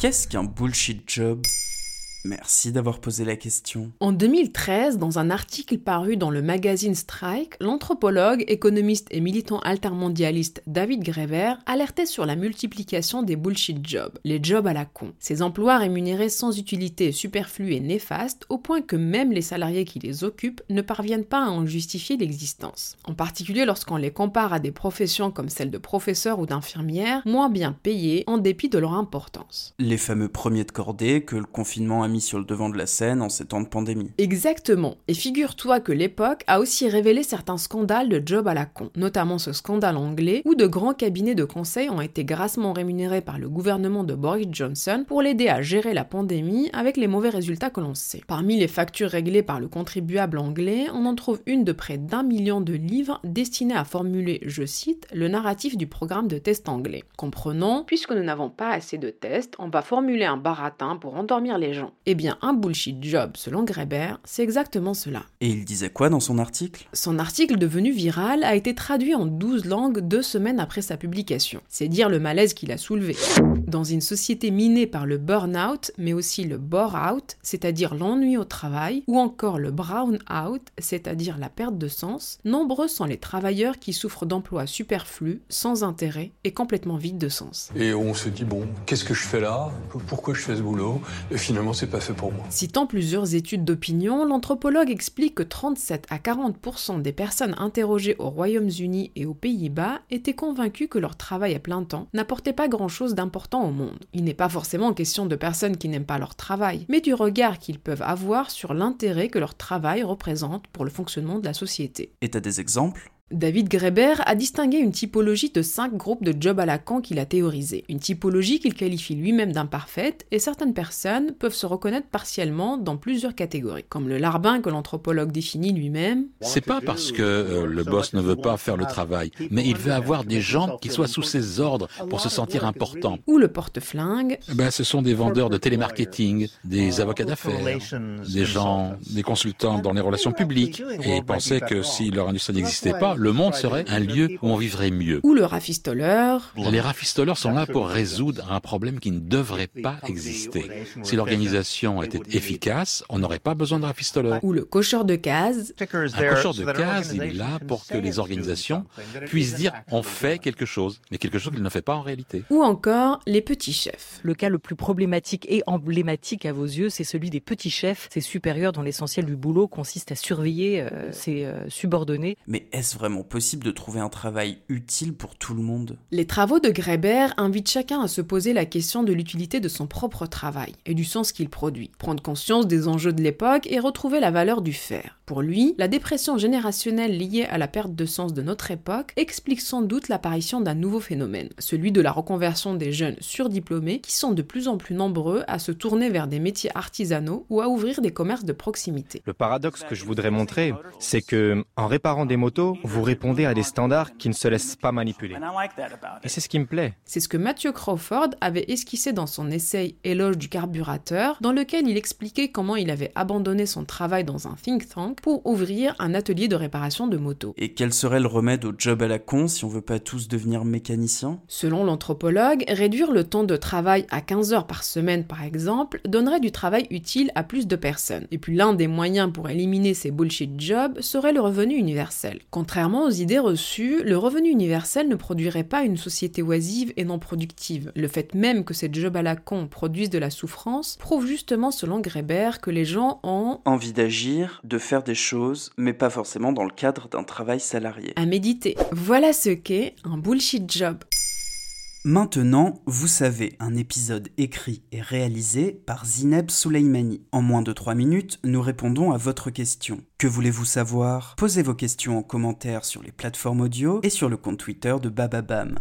Qu'est-ce qu'un bullshit job? Merci d'avoir posé la question. En 2013, dans un article paru dans le magazine Strike, l'anthropologue, économiste et militant altermondialiste David Grever alertait sur la multiplication des bullshit jobs, les jobs à la con. Ces emplois rémunérés sans utilité, superflus et néfastes, au point que même les salariés qui les occupent ne parviennent pas à en justifier l'existence. En particulier lorsqu'on les compare à des professions comme celle de professeur ou d'infirmière, moins bien payées en dépit de leur importance. Les fameux premiers de cordée que le confinement a mis sur le devant de la scène en ces temps de pandémie. Exactement. Et figure-toi que l'époque a aussi révélé certains scandales de job à la con, notamment ce scandale anglais où de grands cabinets de conseil ont été grassement rémunérés par le gouvernement de Boris Johnson pour l'aider à gérer la pandémie avec les mauvais résultats que l'on sait. Parmi les factures réglées par le contribuable anglais, on en trouve une de près d'un million de livres destinée à formuler, je cite, le narratif du programme de test anglais. Comprenons, puisque nous n'avons pas assez de tests, on va formuler un baratin pour endormir les gens. Eh bien, un bullshit job, selon Greber, c'est exactement cela. Et il disait quoi dans son article? Son article devenu viral a été traduit en 12 langues deux semaines après sa publication. C'est dire le malaise qu'il a soulevé. Dans une société minée par le burn-out, mais aussi le bore-out, c'est-à-dire l'ennui au travail, ou encore le brown-out, c'est-à-dire la perte de sens, nombreux sont les travailleurs qui souffrent d'emplois superflus, sans intérêt et complètement vides de sens. Et on se dit, bon, qu'est-ce que je fais là? Pourquoi je fais ce boulot? Et finalement, c'est pas fait pour moi. Citant plusieurs études d'opinion, l'anthropologue explique que 37 à 40% des personnes interrogées au Royaume-Uni et aux Pays-Bas étaient convaincues que leur travail à plein temps n'apportait pas grand-chose d'important au monde. Il n'est pas forcément question de personnes qui n'aiment pas leur travail, mais du regard qu'ils peuvent avoir sur l'intérêt que leur travail représente pour le fonctionnement de la société. Et t'as des exemples? David Greber a distingué une typologie de cinq groupes de jobs à la con qu'il a théorisé. Une typologie qu'il qualifie lui-même d'imparfaite, et certaines personnes peuvent se reconnaître partiellement dans plusieurs catégories, comme le larbin que l'anthropologue définit lui-même. C'est pas parce que euh, le boss ne veut pas faire le travail, mais il veut avoir des gens qui soient sous ses ordres pour se sentir important. Ou le porte-flingue. Ben, ce sont des vendeurs de télémarketing, des avocats d'affaires, des gens, des consultants dans les relations publiques, et ils pensaient que si leur industrie n'existait pas, le monde serait un lieu où on vivrait mieux. Ou le rafistoleur. Les rafistoleurs sont là pour résoudre un problème qui ne devrait pas exister. Si l'organisation était efficace, on n'aurait pas besoin de rafistoleurs. Ou le cocheur de cases. Un cocheur de cases, il est là pour que les organisations puissent dire on fait quelque chose, mais quelque chose qu'il ne fait pas en réalité. Ou encore les petits chefs. Le cas le plus problématique et emblématique à vos yeux, c'est celui des petits chefs, ces supérieurs dont l'essentiel du boulot consiste à surveiller euh, ses euh, subordonnés. Mais est-ce vraiment possible de trouver un travail utile pour tout le monde Les travaux de Greber invitent chacun à se poser la question de l'utilité de son propre travail et du sens qu'il produit, prendre conscience des enjeux de l'époque et retrouver la valeur du faire. Pour lui, la dépression générationnelle liée à la perte de sens de notre époque explique sans doute l'apparition d'un nouveau phénomène, celui de la reconversion des jeunes surdiplômés qui sont de plus en plus nombreux à se tourner vers des métiers artisanaux ou à ouvrir des commerces de proximité. Le paradoxe que je voudrais montrer, c'est que en réparant des motos, vous répondez à des standards qui ne se laissent pas manipuler. Et c'est ce qui me plaît. C'est ce que Matthew Crawford avait esquissé dans son essai Éloge du carburateur, dans lequel il expliquait comment il avait abandonné son travail dans un think tank pour ouvrir un atelier de réparation de motos. Et quel serait le remède au job à la con si on veut pas tous devenir mécaniciens Selon l'anthropologue, réduire le temps de travail à 15 heures par semaine par exemple donnerait du travail utile à plus de personnes. Et puis l'un des moyens pour éliminer ces bullshit jobs serait le revenu universel. Contrairement aux idées reçues, le revenu universel ne produirait pas une société oisive et non productive. Le fait même que ces jobs à la con produisent de la souffrance prouve justement selon Greber que les gens ont envie d'agir, de faire des choses, mais pas forcément dans le cadre d'un travail salarié. À méditer. Voilà ce qu'est un bullshit job. Maintenant, vous savez, un épisode écrit et réalisé par Zineb Souleimani. En moins de 3 minutes, nous répondons à votre question. Que voulez-vous savoir? Posez vos questions en commentaire sur les plateformes audio et sur le compte Twitter de Bababam.